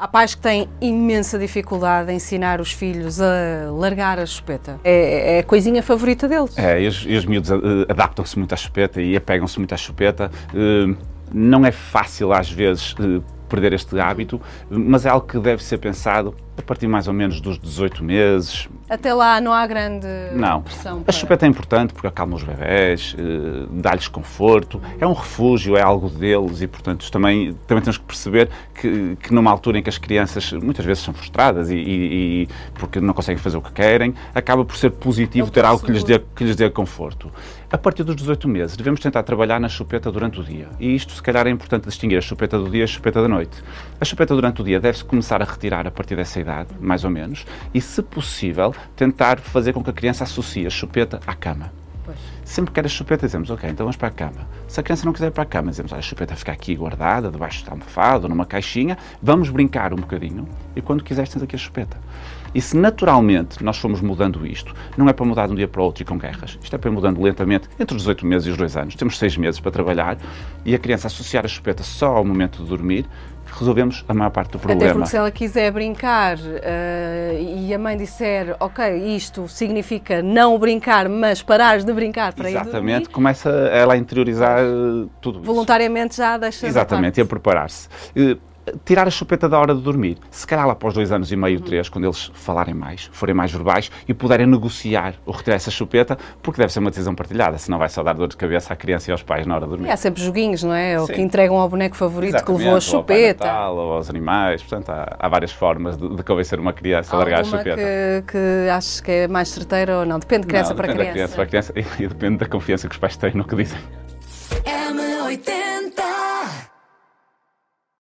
Há pais que têm imensa dificuldade em ensinar os filhos a largar a chupeta. É, é a coisinha favorita deles. É, e os, e os miúdos adaptam-se muito à chupeta e apegam-se muito à chupeta. Uh, não é fácil, às vezes, uh, perder este hábito, mas é algo que deve ser pensado a partir mais ou menos dos 18 meses. Até lá não há grande não. pressão. Para... A chupeta é importante porque acalma os bebés, eh, dá-lhes conforto, é um refúgio, é algo deles e, portanto, também, também temos que perceber que, que numa altura em que as crianças muitas vezes são frustradas e, e, e porque não conseguem fazer o que querem, acaba por ser positivo ter algo que lhes, dê, que lhes dê conforto. A partir dos 18 meses, devemos tentar trabalhar na chupeta durante o dia. E isto, se calhar, é importante distinguir a chupeta do dia e a chupeta da noite. A chupeta durante o dia deve-se começar a retirar a partir dessa idade idade, mais ou menos, e, se possível, tentar fazer com que a criança associe a chupeta à cama. Pois. Sempre que quer a chupeta, dizemos, ok, então vamos para a cama. Se a criança não quiser ir para a cama, dizemos, a chupeta fica aqui guardada, debaixo da almofada, numa caixinha, vamos brincar um bocadinho e quando quiseres tens aqui a chupeta. E se naturalmente nós formos mudando isto, não é para mudar de um dia para o outro e com guerras, isto é para ir mudando lentamente entre os 18 meses e os 2 anos. Temos 6 meses para trabalhar e a criança associar a chupeta só ao momento de dormir, resolvemos a maior parte do problema. Até porque se ela quiser brincar uh, e a mãe disser, ok, isto significa não brincar, mas parares de brincar para Exatamente, começa ela a interiorizar tudo isso. Voluntariamente já deixa Exatamente, e a preparar-se. Uh, tirar a chupeta da hora de dormir. Se calhar lá para os dois anos e meio, três, quando eles falarem mais, forem mais verbais e puderem negociar o retirar essa chupeta, porque deve ser uma decisão partilhada, senão vai só dar dor de cabeça à criança e aos pais na hora de dormir. E há sempre joguinhos, não é? Ou que entregam ao boneco favorito Exatamente, que levou a chupeta. Ou, Natal, ou aos animais, portanto, há, há várias formas de, de, convencer uma criança a largar a chupeta. Que, que achas que é mais certeira ou não? Depende de criança não, para depende criança. Da criança para criança e, e depende da confiança que os pais têm no que dizem.